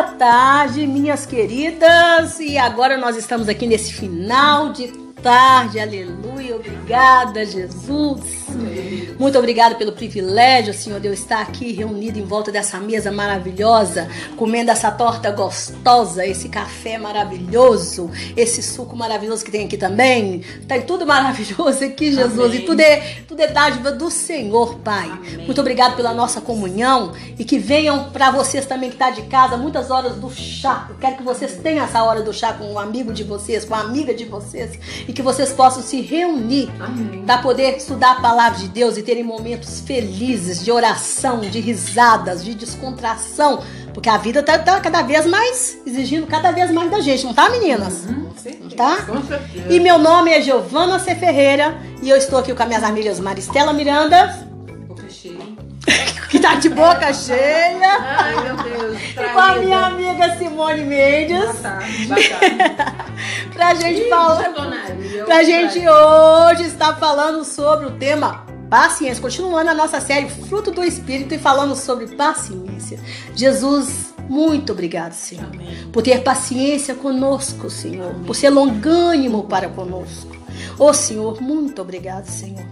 Boa tarde, minhas queridas. E agora nós estamos aqui nesse final de tarde. Aleluia. Obrigada, Jesus. Muito obrigada pelo privilégio, Senhor, de eu estar aqui reunido em volta dessa mesa maravilhosa, comendo essa torta gostosa, esse café maravilhoso, esse suco maravilhoso que tem aqui também. Tem tudo maravilhoso aqui, Jesus. Amém. E tudo é, tudo é dádiva do Senhor, Pai. Amém. Muito obrigado pela nossa comunhão e que venham para vocês também que está de casa muitas horas do chá. Eu quero que vocês tenham essa hora do chá com um amigo de vocês, com uma amiga de vocês e que vocês possam se reunir para poder estudar a palavra de Deus e terem momentos felizes de oração, de risadas, de descontração, porque a vida tá, tá cada vez mais exigindo cada vez mais da gente, não tá, meninas? Uhum, tá? E meu nome é Giovana C. Ferreira e eu estou aqui com as minhas amigas Maristela Miranda. que tá de boca cheia. Ai, meu Deus. Com a minha amiga Simone Mendes. Boa tarde. Boa tarde. pra gente falar. Pra gente hoje estar falando sobre o tema paciência. Continuando a nossa série Fruto do Espírito e falando sobre paciência. Jesus, muito obrigado, Senhor, Amém. por ter paciência conosco, Senhor, Amém. por ser longânimo para conosco. Ô oh, Senhor, muito obrigado, Senhor.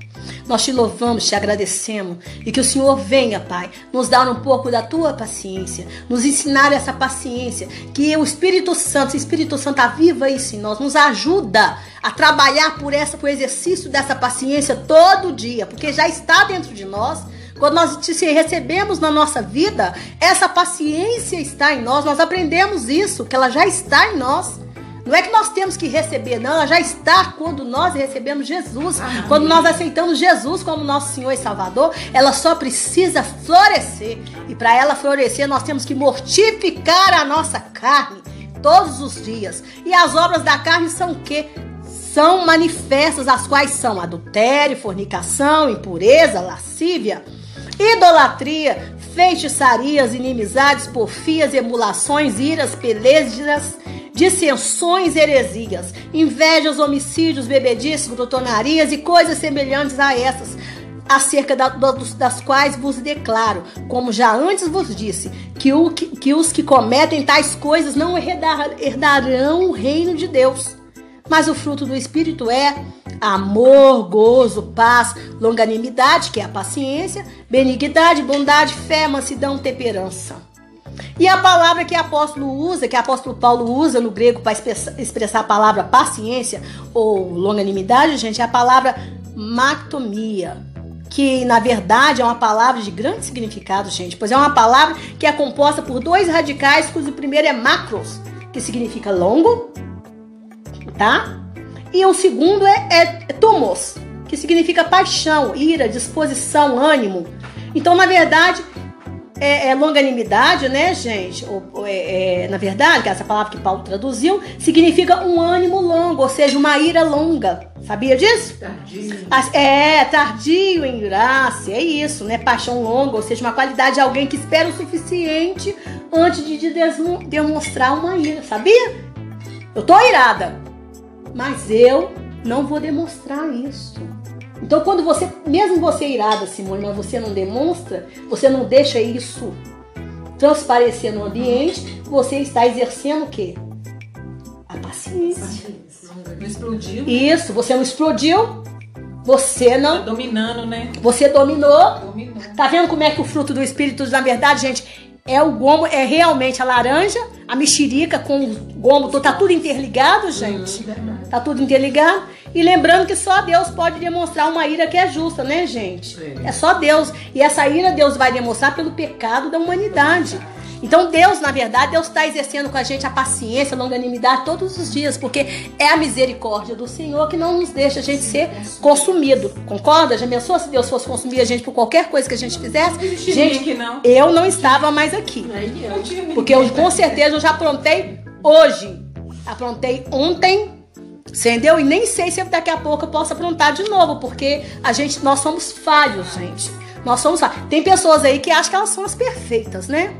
Nós te louvamos, te agradecemos e que o Senhor venha, Pai, nos dar um pouco da tua paciência, nos ensinar essa paciência, que o Espírito Santo, o Espírito Santo viva isso em nós, nos ajuda a trabalhar por essa, por exercício dessa paciência todo dia, porque já está dentro de nós. Quando nós te recebemos na nossa vida, essa paciência está em nós, nós aprendemos isso, que ela já está em nós. Não é que nós temos que receber, não, ela já está quando nós recebemos Jesus. Amém. Quando nós aceitamos Jesus como nosso Senhor e Salvador, ela só precisa florescer. E para ela florescer, nós temos que mortificar a nossa carne todos os dias. E as obras da carne são o quê? São manifestas, as quais são adultério, fornicação, impureza, lascívia, idolatria, feitiçarias, inimizades, porfias, emulações, iras, pelejas, dissensões, heresias, invejas, homicídios, bebedices, glutonarias e coisas semelhantes a essas, acerca da, das quais vos declaro, como já antes vos disse, que, o, que, que os que cometem tais coisas não herdar, herdarão o reino de Deus. Mas o fruto do Espírito é amor, gozo, paz, longanimidade, que é a paciência, benignidade, bondade, fé, mansidão, temperança. E a palavra que o apóstolo usa, que o apóstolo Paulo usa no grego para expressar a palavra paciência ou longanimidade, gente, é a palavra mactomia, que na verdade é uma palavra de grande significado, gente, pois é uma palavra que é composta por dois radicais, cujo primeiro é macros, que significa longo, tá? E o segundo é, é que significa paixão, ira, disposição, ânimo. Então, na verdade, é, é, longanimidade, né, gente? Ou, é, é, na verdade, que essa palavra que Paulo traduziu, significa um ânimo longo, ou seja, uma ira longa. Sabia disso? Tardio. É, tardio em graça, é isso, né? Paixão longa, ou seja, uma qualidade de alguém que espera o suficiente antes de demonstrar uma ira, sabia? Eu tô irada, mas eu não vou demonstrar isso. Então, quando você, mesmo você é irada, Simone, mas você não demonstra, você não deixa isso transparecer no ambiente, você está exercendo o quê? A paciência. Não explodiu. Isso, você não explodiu. Você não. Tá dominando, né? Você dominou. Dominou. Tá vendo como é que o fruto do Espírito, na verdade, gente, é o gomo, é realmente a laranja, a mexerica com o gomo, tá tudo interligado, gente. Hum, tá tudo interligado. E lembrando que só Deus pode demonstrar uma ira que é justa, né, gente? Sim. É só Deus. E essa ira Deus vai demonstrar pelo pecado da humanidade. Então Deus, na verdade, Deus está exercendo com a gente a paciência, a longanimidade todos os dias, porque é a misericórdia do Senhor que não nos deixa a gente ser consumido. Concorda? Já pensou se Deus fosse consumir a gente por qualquer coisa que a gente fizesse? Gente, não. eu não estava mais aqui. Porque eu com certeza eu já aprontei hoje. Aprontei ontem, entendeu? E nem sei se daqui a pouco eu posso aprontar de novo, porque a gente, nós somos falhos, gente. Nós somos falhos. Tem pessoas aí que acham que elas são as perfeitas, né?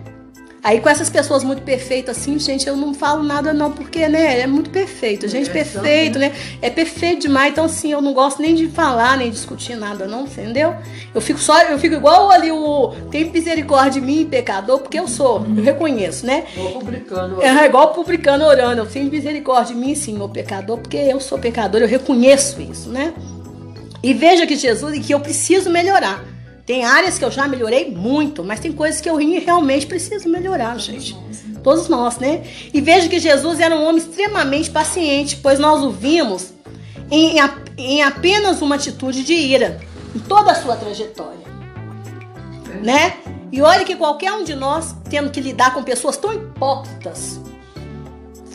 Aí com essas pessoas muito perfeitas assim, gente, eu não falo nada não, porque, né, é muito perfeito, gente, é, perfeito, né? É perfeito demais, então assim, eu não gosto nem de falar, nem discutir nada não, entendeu? Eu fico só, eu fico igual ali o tem misericórdia de mim, pecador, porque eu sou, eu reconheço, né? Igual publicano. É, igual publicano orando, eu tenho misericórdia de mim, sim, meu pecador, porque eu sou pecador, eu reconheço isso, né? E veja que Jesus e que eu preciso melhorar. Tem áreas que eu já melhorei muito, mas tem coisas que eu realmente preciso melhorar, gente. Todos nós, né? E veja que Jesus era um homem extremamente paciente, pois nós o vimos em, em apenas uma atitude de ira, em toda a sua trajetória. Né? E olha que qualquer um de nós tendo que lidar com pessoas tão hipócritas,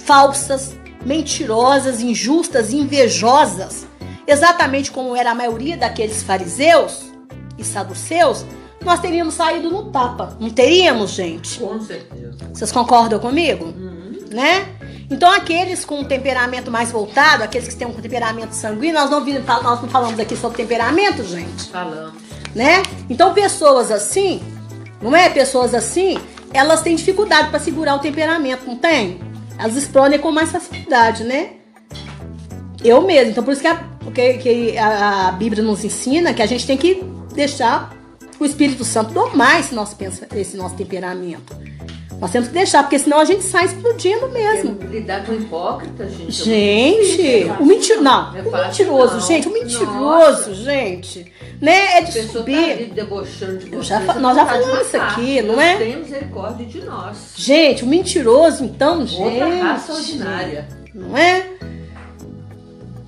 falsas, mentirosas, injustas, invejosas, exatamente como era a maioria daqueles fariseus, e saduceus, nós teríamos saído no tapa. Não teríamos, gente? Com certeza. Vocês concordam comigo? Uhum. Né? Então, aqueles com um temperamento mais voltado, aqueles que têm um temperamento sanguíneo, nós não, nós não falamos aqui sobre temperamento, gente? Falamos. Né? Então, pessoas assim, não é? Pessoas assim, elas têm dificuldade para segurar o temperamento, não tem? Elas explodem com mais facilidade, né? Eu mesmo. Então, por isso que a, que, que a, a Bíblia nos ensina que a gente tem que deixar o Espírito Santo domar esse nosso, esse nosso temperamento. Nós temos que deixar, porque senão a gente sai explodindo mesmo. Porque lidar com hipócrita, gente. Gente, é o mentiroso. Não, é o mentiroso, não. gente, o mentiroso, Nossa. gente. Né? É de subir. Tá debochando de já, nós já falamos isso aqui, não é? Tem misericórdia de nós. Gente, o mentiroso, então, gente. Outra raça ordinária. Não é?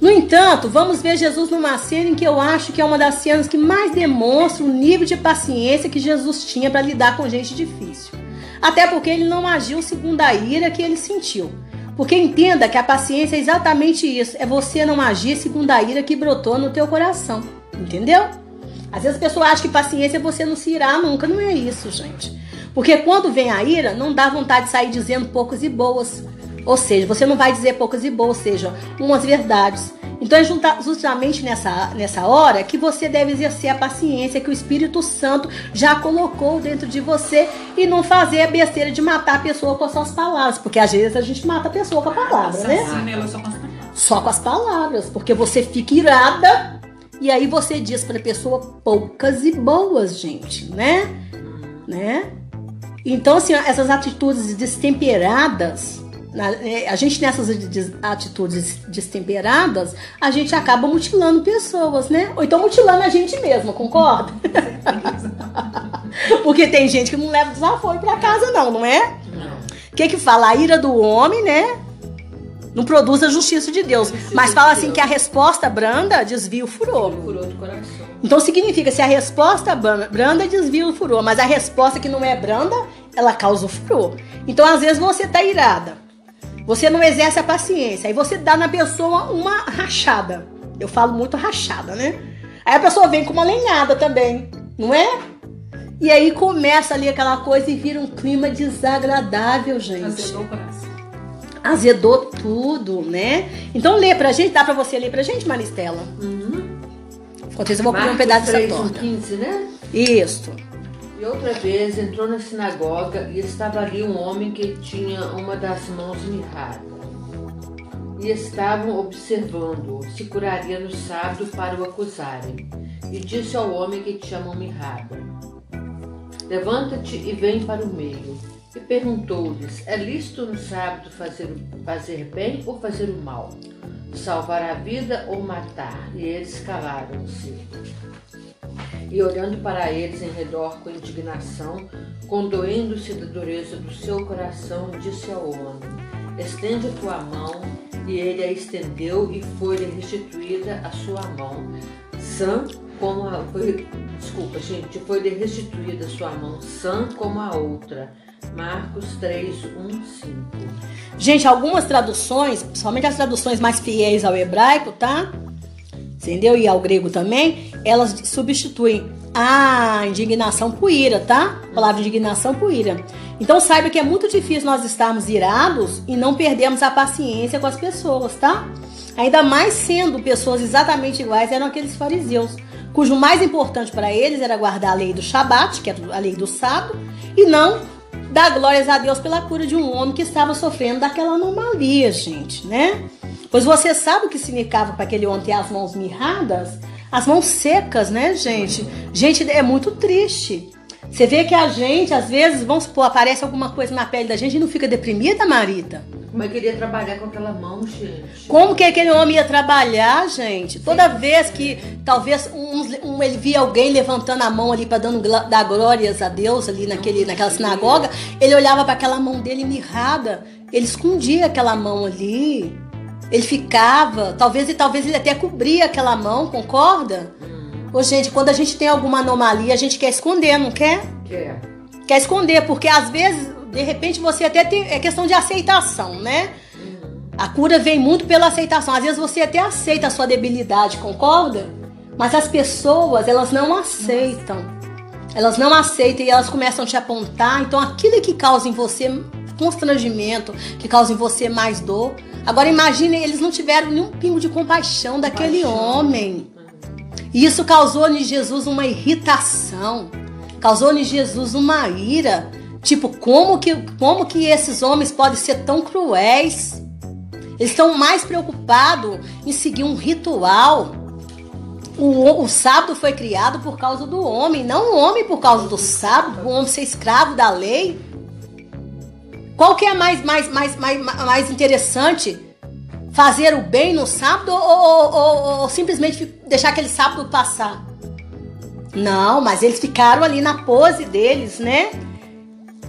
No entanto, vamos ver Jesus numa cena em que eu acho que é uma das cenas que mais demonstra o nível de paciência que Jesus tinha para lidar com gente difícil. Até porque ele não agiu segundo a ira que ele sentiu. Porque entenda que a paciência é exatamente isso, é você não agir segundo a ira que brotou no teu coração. Entendeu? Às vezes a pessoa acha que paciência é você não se irar nunca, não é isso, gente. Porque quando vem a ira, não dá vontade de sair dizendo poucas e boas. Ou seja, você não vai dizer poucas e boas, sejam umas verdades. Então é justamente nessa, nessa hora que você deve exercer a paciência que o Espírito Santo já colocou dentro de você e não fazer a besteira de matar a pessoa com as suas palavras. Porque às vezes a gente mata a pessoa com a palavra, né? Só com as palavras. Só com as palavras. Porque você fica irada e aí você diz para a pessoa poucas e boas, gente, né? Né? Então, assim, essas atitudes destemperadas a gente nessas atitudes destemperadas, a gente acaba mutilando pessoas, né? Ou então mutilando a gente mesma, concorda? Porque tem gente que não leva desaforo para casa não, não é? O que que fala? A ira do homem, né? Não produz a justiça de Deus. Justiça mas fala de assim Deus. que a resposta branda desvia o furor. furor do coração. Então significa, se a resposta branda desvia o furor, mas a resposta que não é branda, ela causa o furor. Então às vezes você tá irada. Você não exerce a paciência. Aí você dá na pessoa uma rachada. Eu falo muito rachada, né? Aí a pessoa vem com uma lenhada também, não é? E aí começa ali aquela coisa e vira um clima desagradável, gente. Azedou o coração. Azedou tudo, né? Então lê pra gente, dá pra você ler pra gente, Maristela? Uhum. Enquanto isso, eu vou comer um pedaço 3, dessa torta. 15, né? Isso. E outra vez entrou na sinagoga e estava ali um homem que tinha uma das mãos mirrada. E estavam observando-o, se curaria no sábado para o acusarem. E disse ao homem que tinha a mão mirrada: Levanta-te e vem para o meio. E perguntou-lhes: É lícito no sábado fazer, fazer bem ou fazer o mal? Salvar a vida ou matar? E eles calaram-se. E olhando para eles em redor com indignação, condoendo-se da dureza do seu coração, disse ao homem: Estende a tua mão. E ele a estendeu e foi-lhe restituída a sua mão, sã como a. Foi, desculpa, gente, foi-lhe restituída a sua mão, sã como a outra. Marcos 3, 1, 5. Gente, algumas traduções, principalmente as traduções mais fiéis ao hebraico, tá? Entendeu? E ao grego também, elas substituem a indignação por ira, tá? A palavra indignação por ira. Então saiba que é muito difícil nós estarmos irados e não perdermos a paciência com as pessoas, tá? Ainda mais sendo pessoas exatamente iguais eram aqueles fariseus, cujo mais importante para eles era guardar a lei do Shabat, que é a lei do sábado, e não dar glórias a Deus pela cura de um homem que estava sofrendo daquela anomalia, gente, né? Pois você sabe o que significava para aquele homem ter as mãos mirradas? As mãos secas, né, gente? Gente, é muito triste. Você vê que a gente, às vezes, vamos supor, aparece alguma coisa na pele da gente e não fica deprimida, Marita? Mas queria trabalhar com aquela mão, gente. Como que aquele homem ia trabalhar, gente? Toda vez que talvez um, um, ele via alguém levantando a mão ali para dando dar glórias a Deus ali naquele, naquela sinagoga, ele olhava para aquela mão dele mirrada, ele escondia aquela mão ali. Ele ficava, talvez e talvez ele até cobria aquela mão, concorda? Ô, gente, quando a gente tem alguma anomalia, a gente quer esconder, não quer? Quer. Quer esconder, porque às vezes, de repente, você até tem. É questão de aceitação, né? A cura vem muito pela aceitação. Às vezes você até aceita a sua debilidade, concorda? Mas as pessoas, elas não aceitam. Elas não aceitam e elas começam a te apontar. Então, aquilo que causa em você constrangimento, que causa em você mais dor. Agora, imagine, eles não tiveram nenhum pingo de compaixão daquele homem. E isso causou em Jesus uma irritação, causou em Jesus uma ira. Tipo, como que, como que esses homens podem ser tão cruéis? Eles estão mais preocupados em seguir um ritual. O, o sábado foi criado por causa do homem, não o homem por causa do sábado, o homem ser escravo da lei. Qual que é mais, mais, mais, mais, mais interessante? Fazer o bem no sábado ou, ou, ou, ou simplesmente deixar aquele sábado passar? Não, mas eles ficaram ali na pose deles, né?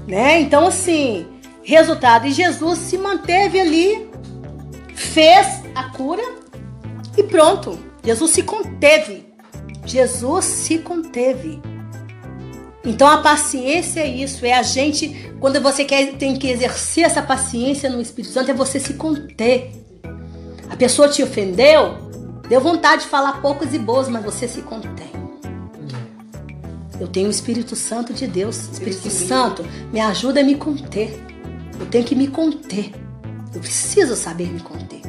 né? Então, assim, resultado. E Jesus se manteve ali, fez a cura e pronto. Jesus se conteve. Jesus se conteve. Então a paciência é isso, é a gente, quando você quer, tem que exercer essa paciência no Espírito Santo, é você se conter. A pessoa te ofendeu, deu vontade de falar poucas e boas, mas você se contém. Eu tenho o Espírito Santo de Deus. Espírito Santo, me ajuda a me conter. Eu tenho que me conter. Eu preciso saber me conter.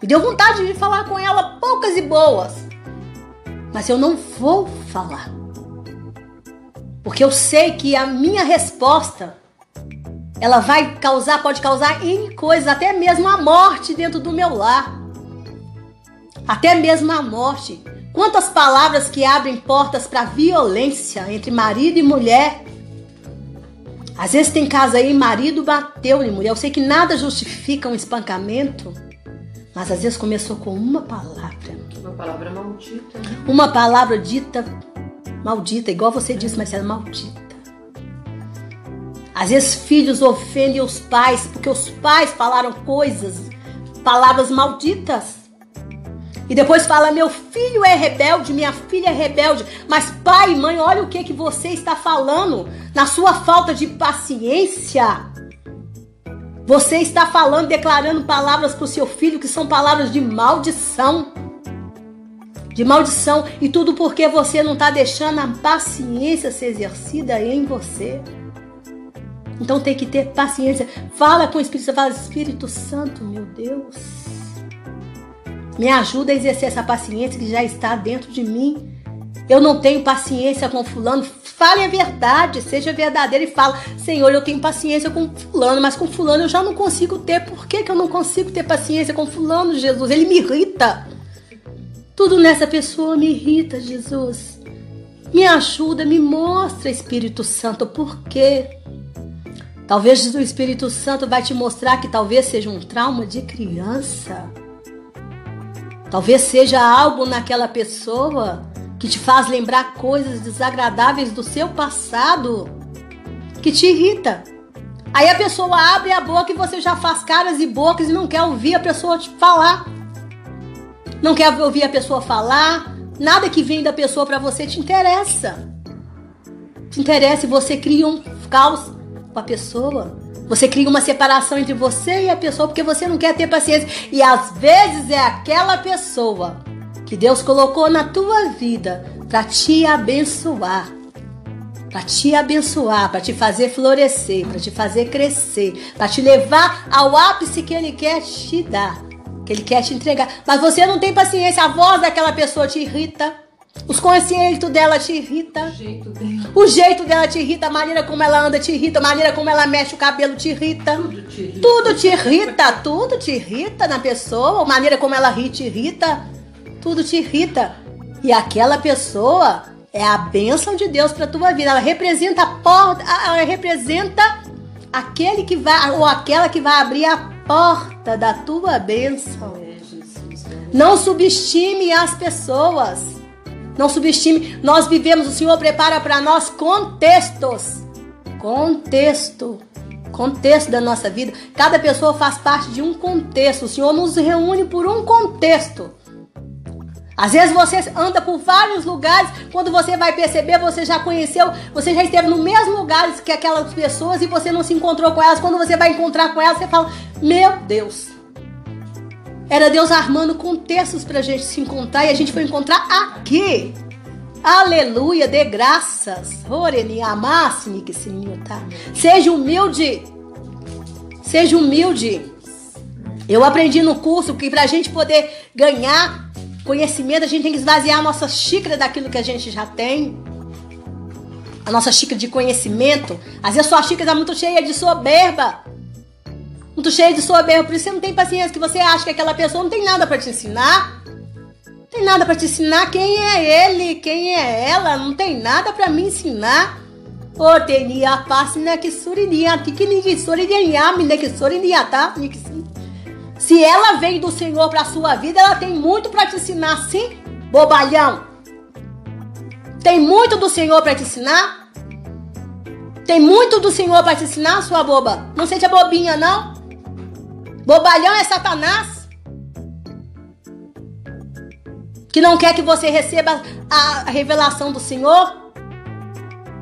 Me deu vontade de falar com ela poucas e boas. Mas eu não vou falar. Porque eu sei que a minha resposta ela vai causar, pode causar em coisas, até mesmo a morte dentro do meu lar. Até mesmo a morte. Quantas palavras que abrem portas para violência entre marido e mulher. Às vezes tem casa aí, marido bateu em mulher. Eu sei que nada justifica um espancamento, mas às vezes começou com uma palavra. Uma palavra maldita. Né? Uma palavra dita maldita, igual você disse, mas era maldita. Às vezes filhos ofendem os pais porque os pais falaram coisas, palavras malditas. E depois fala: meu filho é rebelde, minha filha é rebelde. Mas pai e mãe, olha o que, que você está falando na sua falta de paciência. Você está falando, declarando palavras para o seu filho que são palavras de maldição. De maldição. E tudo porque você não está deixando a paciência ser exercida em você. Então tem que ter paciência. Fala com o Espírito Santo, fala, Espírito Santo, meu Deus. Me ajuda a exercer essa paciência que já está dentro de mim. Eu não tenho paciência com fulano. Fale a verdade, seja verdadeiro e fala: Senhor, eu tenho paciência com fulano, mas com fulano eu já não consigo ter. Por que, que eu não consigo ter paciência com fulano, Jesus? Ele me irrita. Tudo nessa pessoa me irrita, Jesus. Me ajuda, me mostra, Espírito Santo, por quê? Talvez o Espírito Santo vai te mostrar que talvez seja um trauma de criança. Talvez seja algo naquela pessoa que te faz lembrar coisas desagradáveis do seu passado, que te irrita. Aí a pessoa abre a boca e você já faz caras e bocas e não quer ouvir a pessoa te falar. Não quer ouvir a pessoa falar. Nada que vem da pessoa para você te interessa. Te interessa e você cria um caos com a pessoa. Você cria uma separação entre você e a pessoa porque você não quer ter paciência. E às vezes é aquela pessoa que Deus colocou na tua vida para te abençoar. Para te abençoar, para te fazer florescer, para te fazer crescer, para te levar ao ápice que Ele quer te dar, que Ele quer te entregar. Mas você não tem paciência, a voz daquela pessoa te irrita, Os conceitos dela te irrita. O jeito dela. O jeito dela te irrita, a maneira como ela anda te irrita, a maneira como ela mexe o cabelo te irrita. Tudo te irrita. Tudo te irrita, tudo te irrita na pessoa, a maneira como ela ri te irrita. Tudo te irrita. E aquela pessoa é a bênção de Deus para tua vida. Ela representa a porta, ela representa aquele que vai ou aquela que vai abrir a porta da tua bênção. É. Não subestime as pessoas. Não subestime. Nós vivemos, o Senhor prepara para nós contextos. Contexto. Contexto da nossa vida. Cada pessoa faz parte de um contexto. O Senhor nos reúne por um contexto. Às vezes você anda por vários lugares, quando você vai perceber, você já conheceu, você já esteve no mesmo lugar que aquelas pessoas e você não se encontrou com elas. Quando você vai encontrar com elas, você fala: Meu Deus, era Deus armando contextos pra gente se encontrar e a gente foi encontrar aqui. Aleluia, dê graças. Oreni, amasse-me que tá? Seja humilde. Seja humilde. Eu aprendi no curso que pra gente poder ganhar conhecimento, a gente tem que esvaziar a nossa xícara daquilo que a gente já tem. A nossa xícara de conhecimento. Às vezes a sua xícara está muito cheia de soberba muito cheio de soberba, por isso você não tem paciência, que você acha que aquela pessoa não tem nada para te ensinar. Não tem nada para te ensinar quem é ele, quem é ela, não tem nada para me ensinar. Otenia pasina que surinia, que que surinia, mine que surinia, tá? Se ela veio do Senhor para sua vida, ela tem muito para te ensinar, sim, bobalhão. Tem muito do Senhor para te ensinar? Tem muito do Senhor para te ensinar, sua boba? Não seja bobinha, não? Bobalhão é Satanás. Que não quer que você receba a revelação do Senhor.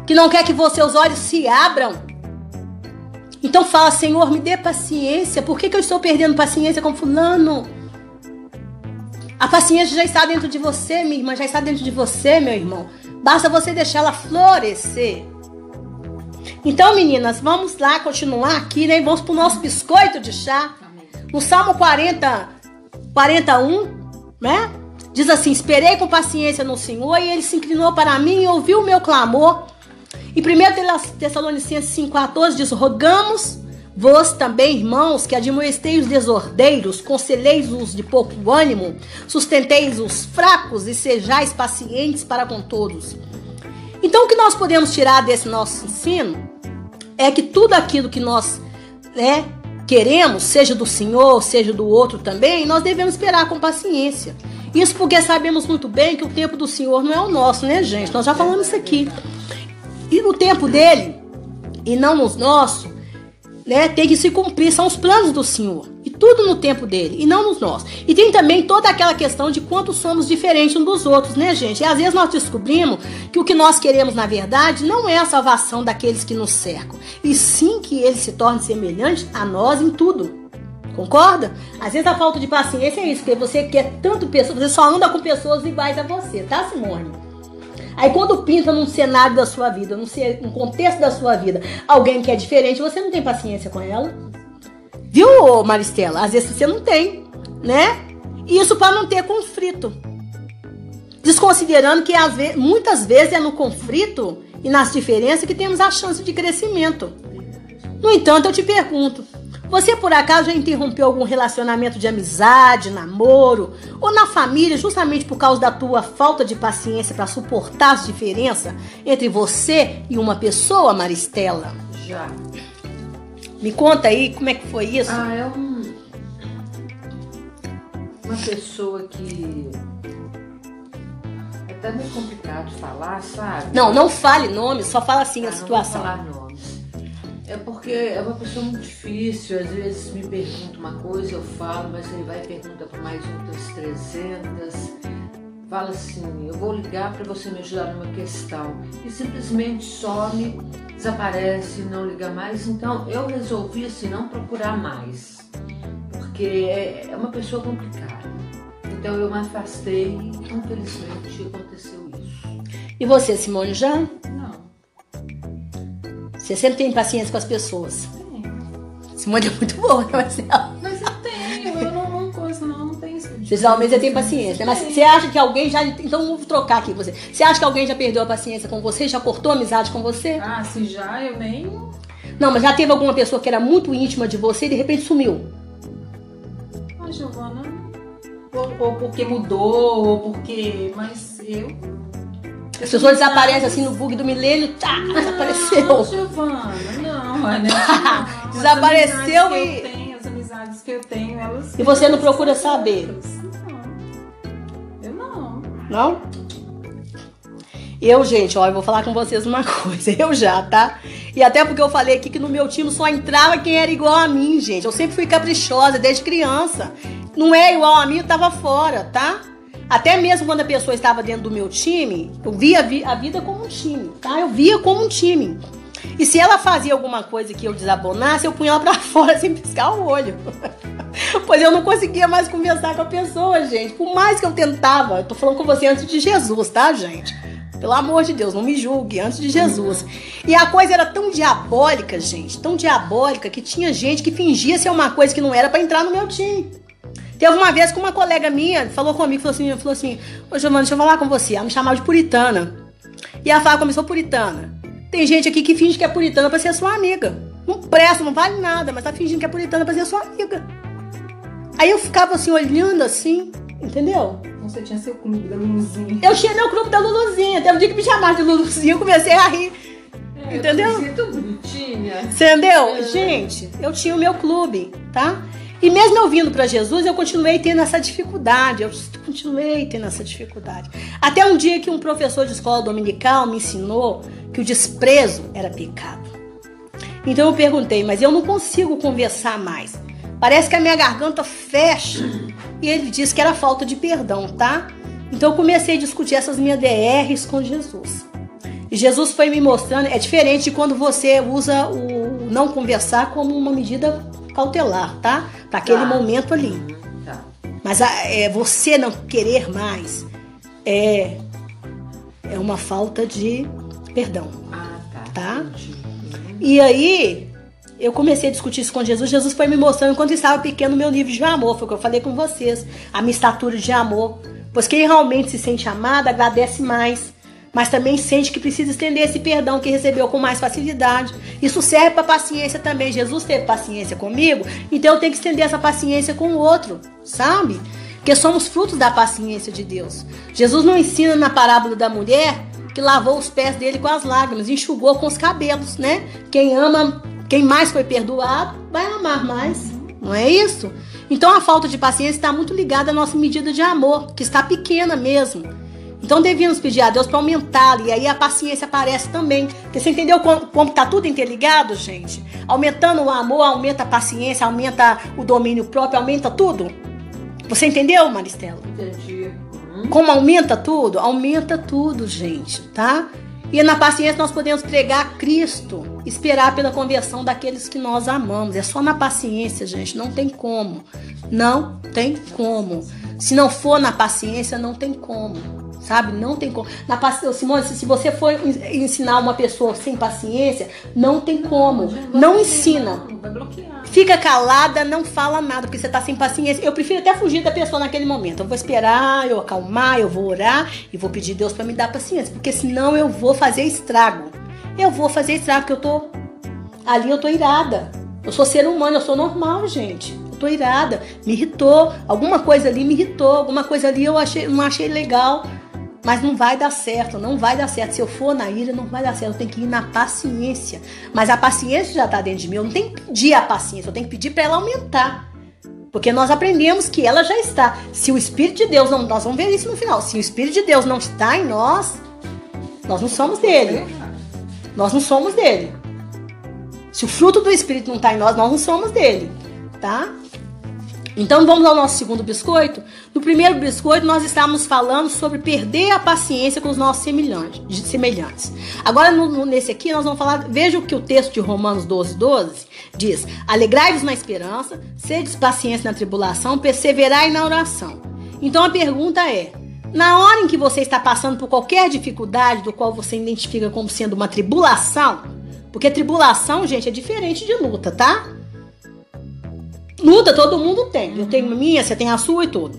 Que não quer que os olhos se abram. Então fala, Senhor, me dê paciência. Por que, que eu estou perdendo paciência com fulano? A paciência já está dentro de você, minha irmã, já está dentro de você, meu irmão. Basta você deixá-la florescer. Então, meninas, vamos lá continuar aqui, né? Vamos pro nosso biscoito de chá. No Salmo 40, 41, né? Diz assim: Esperei com paciência no Senhor e ele se inclinou para mim e ouviu o meu clamor. E 1 Tessalonicenses 5,14 diz: Rogamos vós também, irmãos, que admoesteis os desordeiros, conselheis-os de pouco ânimo, sustenteis os fracos e sejais pacientes para com todos. Então, o que nós podemos tirar desse nosso ensino é que tudo aquilo que nós né, queremos, seja do Senhor, seja do outro também, nós devemos esperar com paciência. Isso porque sabemos muito bem que o tempo do Senhor não é o nosso, né, gente? Nós já falamos isso aqui. E no tempo dele, e não nos nossos, né, tem que se cumprir, são os planos do Senhor. Tudo no tempo dele, e não nos nossos. E tem também toda aquela questão de quanto somos diferentes uns dos outros, né, gente? E às vezes nós descobrimos que o que nós queremos, na verdade, não é a salvação daqueles que nos cercam, e sim que eles se tornem semelhantes a nós em tudo. Concorda? Às vezes a falta de paciência é isso, porque você quer tanto pessoas, você só anda com pessoas iguais a você, tá, Simone? Aí quando pinta num cenário da sua vida, num contexto da sua vida, alguém que é diferente, você não tem paciência com ela. Viu, Maristela? Às vezes você não tem, né? Isso para não ter conflito. Desconsiderando que muitas vezes é no conflito e nas diferenças que temos a chance de crescimento. No entanto, eu te pergunto: você por acaso já interrompeu algum relacionamento de amizade, namoro ou na família justamente por causa da tua falta de paciência para suportar as diferenças entre você e uma pessoa, Maristela? Já. Me conta aí como é que foi isso? Ah, é um, uma pessoa que é até meio complicado falar, sabe? Não, não fale nome, só fala assim ah, a situação. Não vou falar nomes. É porque é uma pessoa muito difícil, às vezes me pergunta uma coisa, eu falo, mas ele vai e pergunta para mais outras 300. Fala assim, eu vou ligar para você me ajudar numa questão. E simplesmente some, desaparece, não liga mais. Então eu resolvi assim, não procurar mais. Porque é, é uma pessoa complicada. Então eu me afastei e infelizmente aconteceu isso. E você, Simone, já? Você sempre tem paciência com as pessoas. Tenho. Simone é muito boa, né, Marcelo? Mas eu tenho, eu não, não, não, não tenho Você geralmente você tem paciência. Mas você acha que alguém já. Então vou trocar aqui você. Você acha que alguém já perdeu a paciência com você? Já cortou a amizade com você? Ah, se já, eu nem. Não, mas já teve alguma pessoa que era muito íntima de você e de repente sumiu? Ah, Giovana. Ou, ou porque mudou, ou porque. Mas eu. As pessoas desaparecem assim no bug do milênio, tá, desapareceu. Não, Giovana, não, né? Não, Desapareceu e- amizades que eu tenho, elas. E você não procura saber? Não. Eu não. Não? Eu, gente, ó, eu vou falar com vocês uma coisa. Eu já, tá? E até porque eu falei aqui que no meu time só entrava quem era igual a mim, gente. Eu sempre fui caprichosa desde criança. Não é igual a mim, eu tava fora, tá? Até mesmo quando a pessoa estava dentro do meu time, eu via a vi- a vida como um time, tá? Eu via como um time. E se ela fazia alguma coisa que eu desabonasse, eu punha ela pra fora sem piscar o olho. pois eu não conseguia mais conversar com a pessoa, gente. Por mais que eu tentava, eu tô falando com você antes de Jesus, tá, gente? Pelo amor de Deus, não me julgue, antes de Jesus. E a coisa era tão diabólica, gente, tão diabólica, que tinha gente que fingia ser uma coisa que não era pra entrar no meu time. Teve uma vez que uma colega minha falou comigo, falou assim, falou assim, ô Giovana, deixa eu falar com você. Ela me chamava de puritana. E ela falava, começou puritana. Tem gente aqui que finge que é puritana pra ser sua amiga. Não presta, não vale nada, mas tá fingindo que é puritana pra ser sua amiga. Aí eu ficava assim, olhando assim, entendeu? Você tinha seu clube da Luluzinha. Eu tinha meu clube da Luluzinha. Teve um dia que me chamaram de Luluzinha, eu comecei a rir. Entendeu? Eu bonitinha. Entendeu? Gente, eu tinha o meu clube, tá? E mesmo eu vindo para Jesus, eu continuei tendo essa dificuldade. Eu continuei tendo essa dificuldade. Até um dia que um professor de escola dominical me ensinou que o desprezo era pecado. Então eu perguntei, mas eu não consigo conversar mais. Parece que a minha garganta fecha. E ele disse que era falta de perdão, tá? Então eu comecei a discutir essas minhas DRs com Jesus. E Jesus foi me mostrando, é diferente de quando você usa o não conversar como uma medida cautelar, tá? Para aquele Tá. momento ali. Mas a- é, você não querer mais é, é uma falta de perdão, Ah, tá. tá? E aí eu comecei a discutir isso com Jesus. Jesus foi me mostrando enquanto estava pequeno meu nível de amor. Foi o que eu falei com vocês. A minha estatura de amor. Pois quem realmente se sente amado agradece mais. Mas também sente que precisa estender esse perdão que recebeu com mais facilidade. Isso serve para paciência também. Jesus teve paciência comigo, então eu tenho que estender essa paciência com o outro, sabe? Porque somos frutos da paciência de Deus. Jesus não ensina na parábola da mulher que lavou os pés dele com as lágrimas, enxugou com os cabelos, né? Quem ama, quem mais foi perdoado, vai amar mais. Não é isso? Então a falta de paciência está muito ligada à nossa medida de amor, que está pequena mesmo. Então devíamos pedir a Deus para aumentá-la, e aí a paciência aparece também. Porque você entendeu como, como tá tudo interligado, gente? Aumentando o amor, aumenta a paciência, aumenta o domínio próprio, aumenta tudo. Você entendeu, Maristela? Entendi. Uhum. Como aumenta tudo? Aumenta tudo, gente, tá? E na paciência nós podemos pregar Cristo, esperar pela conversão daqueles que nós amamos. É só na paciência, gente, não tem como. Não tem como. Se não for na paciência, não tem como. Sabe? Não tem como. Na Simone, se você for en- ensinar uma pessoa sem paciência, não tem como. Não ensina. Fica calada, não fala nada, porque você tá sem paciência. Eu prefiro até fugir da pessoa naquele momento. Eu vou esperar, eu acalmar, eu vou orar e vou pedir Deus pra me dar paciência, porque senão eu vou fazer estrago. Eu vou fazer estrago, porque eu tô ali, eu tô irada. Eu sou ser humano, eu sou normal, gente. Eu tô irada, me irritou, alguma coisa ali me irritou, alguma coisa ali eu achei, não achei legal. Mas não vai dar certo, não vai dar certo. Se eu for na ira, não vai dar certo. Eu tenho que ir na paciência. Mas a paciência já tá dentro de mim. Eu não tenho que pedir a paciência, eu tenho que pedir para ela aumentar. Porque nós aprendemos que ela já está. Se o Espírito de Deus não. Nós vamos ver isso no final. Se o Espírito de Deus não está em nós, nós não somos dele. Nós não somos dele. Se o fruto do Espírito não está em nós, nós não somos dele. Tá? Então vamos ao nosso segundo biscoito. No primeiro biscoito, nós estávamos falando sobre perder a paciência com os nossos semelhantes. Agora, no- nesse aqui, nós vamos falar. Veja o que o texto de Romanos 12, 12 diz: Alegrai-vos na esperança, sedes pacientes na tribulação, perseverai na oração. Então a pergunta é: na hora em que você está passando por qualquer dificuldade do qual você identifica como sendo uma tribulação, porque tribulação, gente, é diferente de luta, tá? Luta todo mundo tem. Eu tenho a minha, você tem a sua e tudo.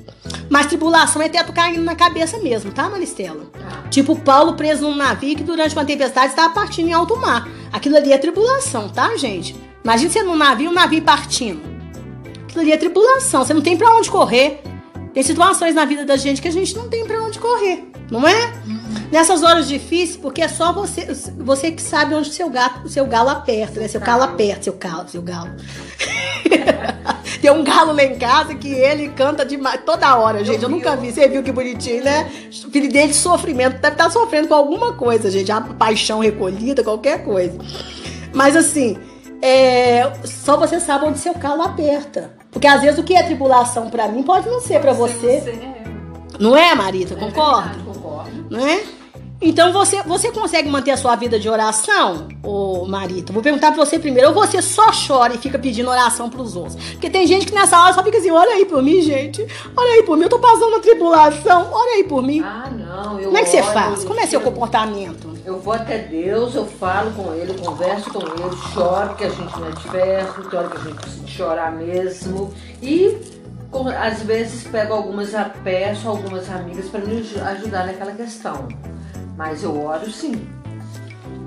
Mas tribulação é teto caindo na cabeça mesmo, tá, Maristela? Tá. Tipo Paulo preso num navio que durante uma tempestade estava partindo em alto mar. Aquilo ali é tribulação, tá, gente? Imagina você num navio, um navio partindo. Aquilo ali é tribulação, você não tem para onde correr. Tem situações na vida da gente que a gente não tem para onde correr, não é? Uhum. Nessas horas difíceis, porque é só você, você que sabe onde seu gato, seu galo aperta, né? Seu galo aperta, seu galo, seu galo. Tem um galo lá em casa que ele canta demais toda hora, gente. Eu, eu nunca vi. Você viu que bonitinho, né? Filho dele de sofrimento. Deve estar tá sofrendo com alguma coisa, gente. A paixão recolhida, qualquer coisa. Mas assim, é, só você sabe onde seu calo aperta. Porque às vezes o que é tribulação para mim pode não ser para você. você. É. Não é, Marita? É concorda? Verdade, concordo. Não é? Então você, você consegue manter a sua vida de oração, ô Marita? Vou perguntar pra você primeiro. Ou você só chora e fica pedindo oração pros outros? Porque tem gente que nessa hora só fica assim: olha aí por mim, gente. Olha aí por mim, eu tô passando uma tribulação. Olha aí por mim. Ah, não. Eu Como é que você faz? Como é seu comportamento? Eu vou até Deus, eu falo com ele, eu converso com ele, choro, que a gente não é de ferro, tem hora que a gente precisa chorar mesmo. E às vezes pego algumas, peço algumas amigas para me ajudar naquela questão. Mas eu oro sim.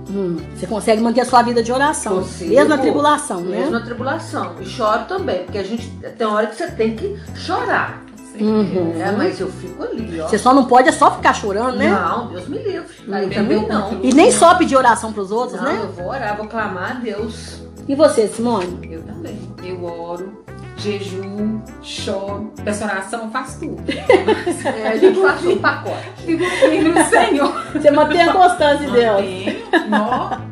Hum, você consegue manter a sua vida de oração. Consigo, mesmo na tribulação, né? Mesmo na tribulação. E choro também, porque a gente tem hora que você tem que chorar. Uhum. É, mas eu fico ali, ó. Você só não pode é só ficar chorando, né? Não, Deus me livre. Aí uhum. também não. E nem só pedir oração pros outros, não, né? Eu vou orar, vou clamar a Deus. E você, Simone? Eu também. Eu oro, jejum, choro, peço oração, faço tudo. É, a gente faz um pacote. Fico firme no Senhor. Você mantém a constância de Deus.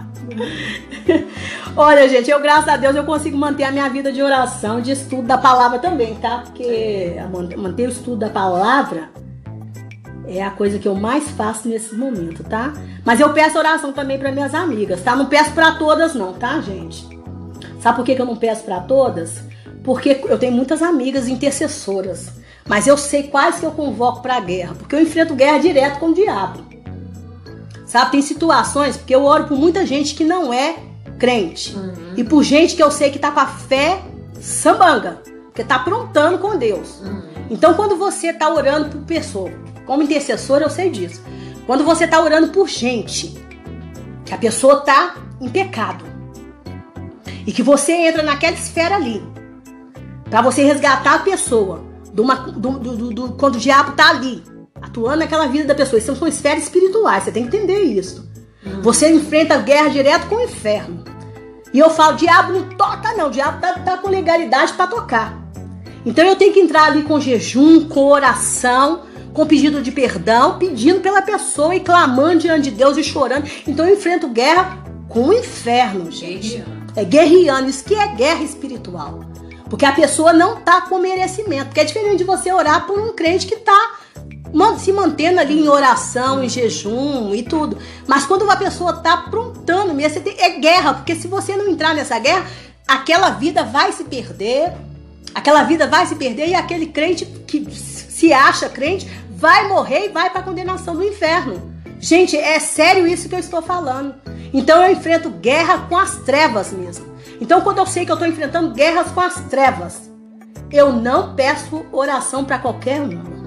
Olha, gente, eu, graças a Deus, eu consigo manter a minha vida de oração, de estudo da palavra também, tá? Porque manter o estudo da palavra é a coisa que eu mais faço nesse momento, tá? Mas eu peço oração também para minhas amigas, tá? Não peço para todas, não, tá, gente? Sabe por que, que eu não peço para todas? Porque eu tenho muitas amigas intercessoras, mas eu sei quais que eu convoco para a guerra, porque eu enfrento guerra direto com o diabo. Sabe, tem situações, porque eu oro por muita gente que não é crente, uhum. e por gente que eu sei que tá com a fé sambanga, que tá aprontando com Deus. Uhum. Então, quando você tá orando por pessoa, como intercessora, eu sei disso. Quando você tá orando por gente, que a pessoa tá em pecado, e que você entra naquela esfera ali, para você resgatar a pessoa do, uma, do, do, do, quando o diabo tá ali, atuando naquela vida da pessoa. Isso são esferas espirituais, você tem que entender isso. Uhum. Você enfrenta a guerra direto com o inferno. E eu falo, diabo não toca não, o diabo tá, tá com legalidade para tocar. Então eu tenho que entrar ali com jejum, com oração, com pedido de perdão, pedindo pela pessoa e clamando diante de Deus e chorando. Então eu enfrento guerra com o inferno, gente. Guerreando. É guerreando, isso que é guerra espiritual. Porque a pessoa não tá com merecimento. Porque é diferente de você orar por um crente que tá se mantendo ali em oração, em jejum e tudo. Mas quando uma pessoa tá aprontando mesmo, é guerra. Porque se você não entrar nessa guerra, aquela vida vai se perder. Aquela vida vai se perder e aquele crente que se acha crente vai morrer e vai para a condenação do inferno. Gente, é sério isso que eu estou falando. Então eu enfrento guerra com as trevas mesmo. Então, quando eu sei que eu estou enfrentando guerras com as trevas, eu não peço oração para qualquer um.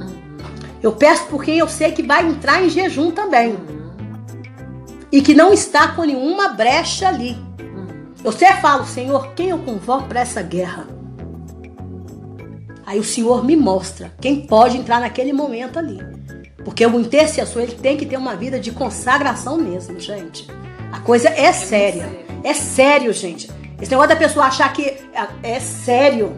Eu peço por quem eu sei que vai entrar em jejum também. E que não está com nenhuma brecha ali. Eu sempre falo, Senhor, quem eu convoco para essa guerra? Aí o Senhor me mostra quem pode entrar naquele momento ali. Porque o intercessor ele tem que ter uma vida de consagração mesmo, gente. A coisa é séria. É sério, gente. Esse negócio da pessoa achar que é, é sério.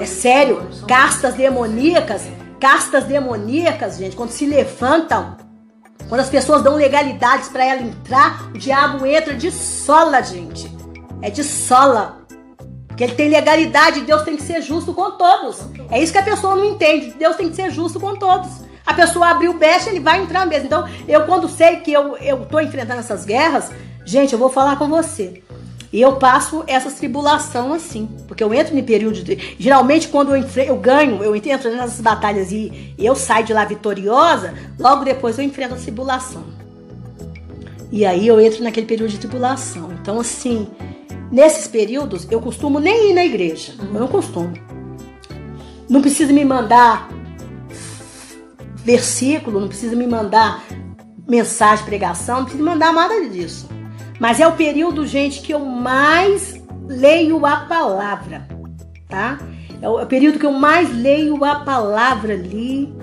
É sério. Castas demoníacas, castas demoníacas, gente, quando se levantam, quando as pessoas dão legalidades para ela entrar, o diabo entra de sola, gente. É de sola. Porque ele tem legalidade, Deus tem que ser justo com todos. É isso que a pessoa não entende. Deus tem que ser justo com todos. A pessoa abriu o best, ele vai entrar mesmo. Então, eu quando sei que eu, eu tô enfrentando essas guerras, gente, eu vou falar com você. E eu passo essa tribulação assim, porque eu entro em período de. Geralmente, quando eu, eu ganho, eu entro nessas batalhas e eu saio de lá vitoriosa, logo depois eu enfrento a tribulação. E aí eu entro naquele período de tribulação. Então, assim, nesses períodos, eu costumo nem ir na igreja. Eu não costumo. Não precisa me mandar versículo, não precisa me mandar mensagem, pregação, não precisa me mandar nada disso. Mas é o período, gente, que eu mais leio a palavra, tá? É o período que eu mais leio a palavra ali.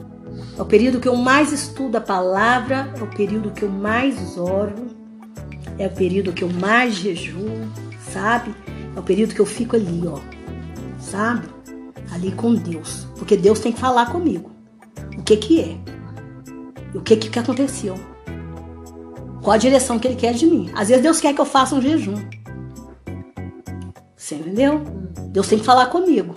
É o período que eu mais estudo a palavra. É o período que eu mais oro. É o período que eu mais jejuo, sabe? É o período que eu fico ali, ó. Sabe? Ali com Deus. Porque Deus tem que falar comigo. O que que é? O que que aconteceu? Qual a direção que Ele quer de mim? Às vezes Deus quer que eu faça um jejum. Você entendeu? Deus tem que falar comigo.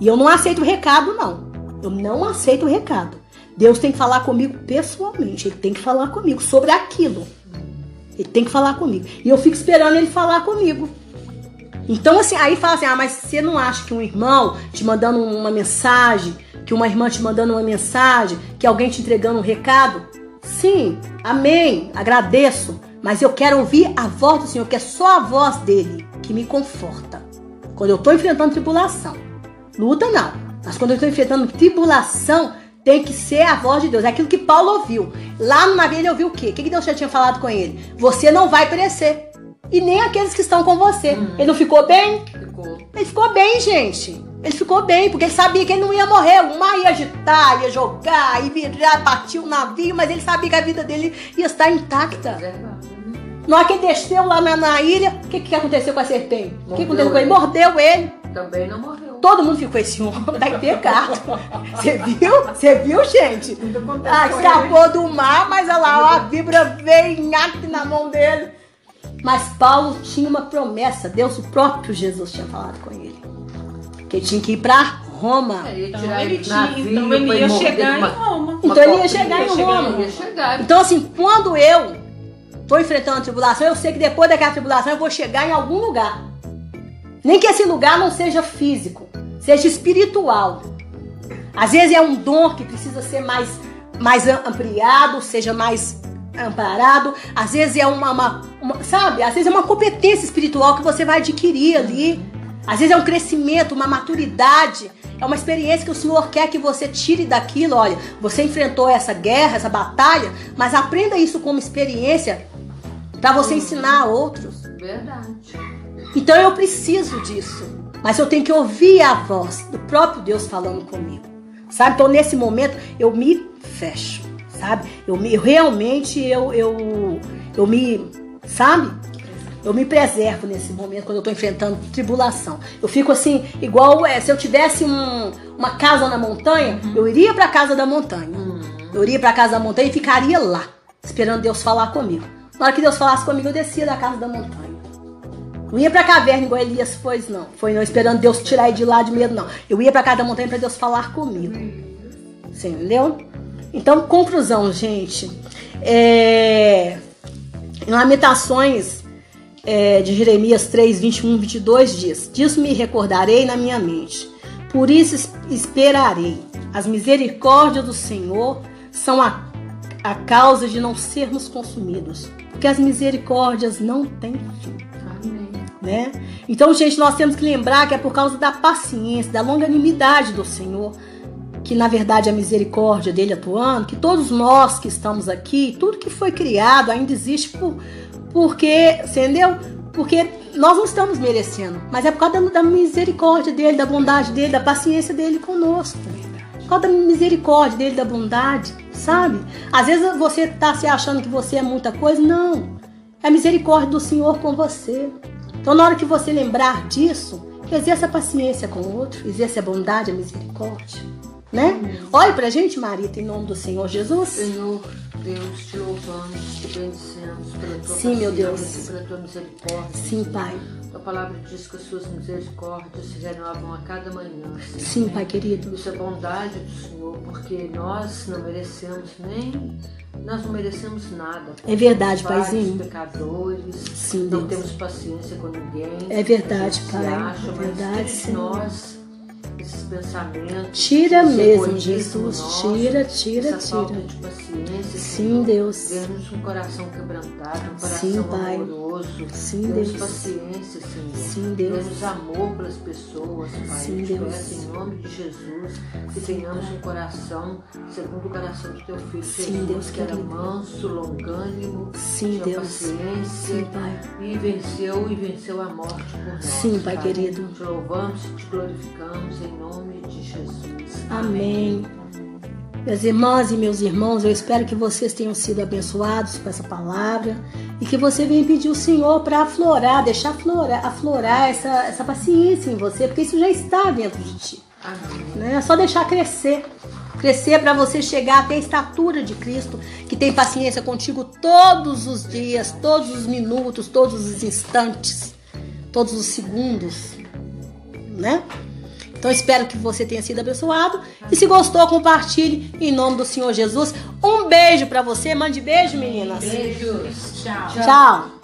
E eu não aceito o recado, não. Eu não aceito o recado. Deus tem que falar comigo pessoalmente. Ele tem que falar comigo sobre aquilo. Ele tem que falar comigo. E eu fico esperando ele falar comigo. Então, assim, aí fala assim: ah, mas você não acha que um irmão te mandando uma mensagem, que uma irmã te mandando uma mensagem, que alguém te entregando um recado? Sim, amém, agradeço. Mas eu quero ouvir a voz do Senhor, que é só a voz dele que me conforta. Quando eu estou enfrentando tribulação. Luta não. Mas quando eu estou enfrentando tribulação, tem que ser a voz de Deus. É aquilo que Paulo ouviu. Lá no navio ele ouviu o quê? O que Deus já tinha falado com ele? Você não vai perecer. E nem aqueles que estão com você. Hum. Ele não ficou bem? Ficou. Ele ficou bem, gente. Ele ficou bem, porque ele sabia que ele não ia morrer. O mar ia agitar, ia jogar, ia virar, partir o navio, mas ele sabia que a vida dele ia estar intacta. Na hora que ele desceu lá na, na ilha, o que, que aconteceu com a serpente? O que aconteceu com ele? Mordeu ele. Também não morreu. Todo mundo ficou esse homem, tá em pecado. Você viu? Você viu, gente? Ah, escapou do mar, mas olha lá, ó, a vibra veio na mão dele. Mas Paulo tinha uma promessa, Deus, o próprio Jesus tinha falado com ele. Que ele tinha que ir para Roma. É, então ele, tinha, então ele ia chegar em Roma. Então ele ia chegar em Roma. Então assim, quando eu estou enfrentando a tribulação, eu sei que depois daquela tribulação eu vou chegar em algum lugar. Nem que esse lugar não seja físico, seja espiritual. Às vezes é um dom que precisa ser mais, mais ampliado, seja mais amparado. Às vezes é uma, uma, uma, sabe? Às vezes é uma competência espiritual que você vai adquirir ali. Às vezes é um crescimento, uma maturidade. É uma experiência que o Senhor quer que você tire daquilo. Olha, você enfrentou essa guerra, essa batalha, mas aprenda isso como experiência para você ensinar a outros. Verdade. Então eu preciso disso. Mas eu tenho que ouvir a voz do próprio Deus falando comigo. Sabe? Então nesse momento eu me fecho sabe? Eu, me, eu realmente eu, eu, eu me, sabe? Eu me preservo nesse momento quando eu estou enfrentando tribulação. Eu fico assim, igual é, se eu tivesse um, uma casa na montanha, uhum. eu iria para a casa da montanha. Uhum. Eu iria para a casa da montanha e ficaria lá, esperando Deus falar comigo. Na hora que Deus falasse comigo, eu descia da casa da montanha. Não ia pra caverna igual Elias foi, não. Foi não, esperando Deus tirar ele de lá de medo, não. Eu ia pra casa da montanha para Deus falar comigo. Você entendeu? Então, conclusão, gente. É, em Lamentações é, de Jeremias 3, 21, 22 diz: Disso me recordarei na minha mente, por isso esperarei. As misericórdias do Senhor são a, a causa de não sermos consumidos, porque as misericórdias não têm fim. Né? Então, gente, nós temos que lembrar que é por causa da paciência, da longanimidade do Senhor que na verdade é a misericórdia dele atuando, que todos nós que estamos aqui, tudo que foi criado ainda existe por, porque, entendeu? Porque nós não estamos merecendo, mas é por causa da, da misericórdia dele, da bondade dele, da paciência dele conosco. Por causa da misericórdia dele, da bondade, sabe? Às vezes você está se achando que você é muita coisa, não. É a misericórdia do Senhor com você. Então, na hora que você lembrar disso, exerça a paciência com o outro, exerça a bondade, a misericórdia né? Olhe pra gente, Marita, em nome do Senhor Jesus. Senhor Deus, te louvamos, te bendecemos pela tua Sim, meu Deus. pela tua misericórdia. Sim, Pai. A palavra diz que as suas misericórdias se renovam a cada manhã. Senhor. Sim, Pai querido. Isso é bondade do Senhor, porque nós não merecemos nem nós não merecemos nada. É verdade, Paizinho. pecadores. Sim, não Deus. temos paciência com ninguém. É verdade, Pai. Acha, é verdade, Senhor. Nós esses pensamentos. Tira mesmo, Jesus. Nosso, tira, tira, tira. de paciência, Sim, Senhor. Deus. Dê-nos um coração quebrantado, um coração Sim, Pai. amoroso. Sim, Dê-nos Deus. paciência, Senhor. Sim, Deus. Dê-nos amor pelas pessoas, Pai. Sim, Deus. em nome de Jesus que tenhamos um coração segundo o coração do teu filho Sim, Jesus, Deus que era manso, longânimo, Sim, Deus. paciência Sim, Pai. e venceu e venceu a morte por nós. Sim, Pai querido. Te louvamos te glorificamos em nome de Jesus. Amém. Minhas irmãs e meus irmãos, eu espero que vocês tenham sido abençoados com essa palavra e que você venha pedir o Senhor para aflorar, deixar aflorar, aflorar essa, essa paciência em você, porque isso já está dentro de ti. Amém. Né? É só deixar crescer. Crescer para você chegar até a estatura de Cristo, que tem paciência contigo todos os dias, todos os minutos, todos os instantes, todos os segundos, né? Então espero que você tenha sido abençoado e se gostou, compartilhe em nome do Senhor Jesus. Um beijo para você, mande beijo, meninas. Beijos. Tchau. Tchau.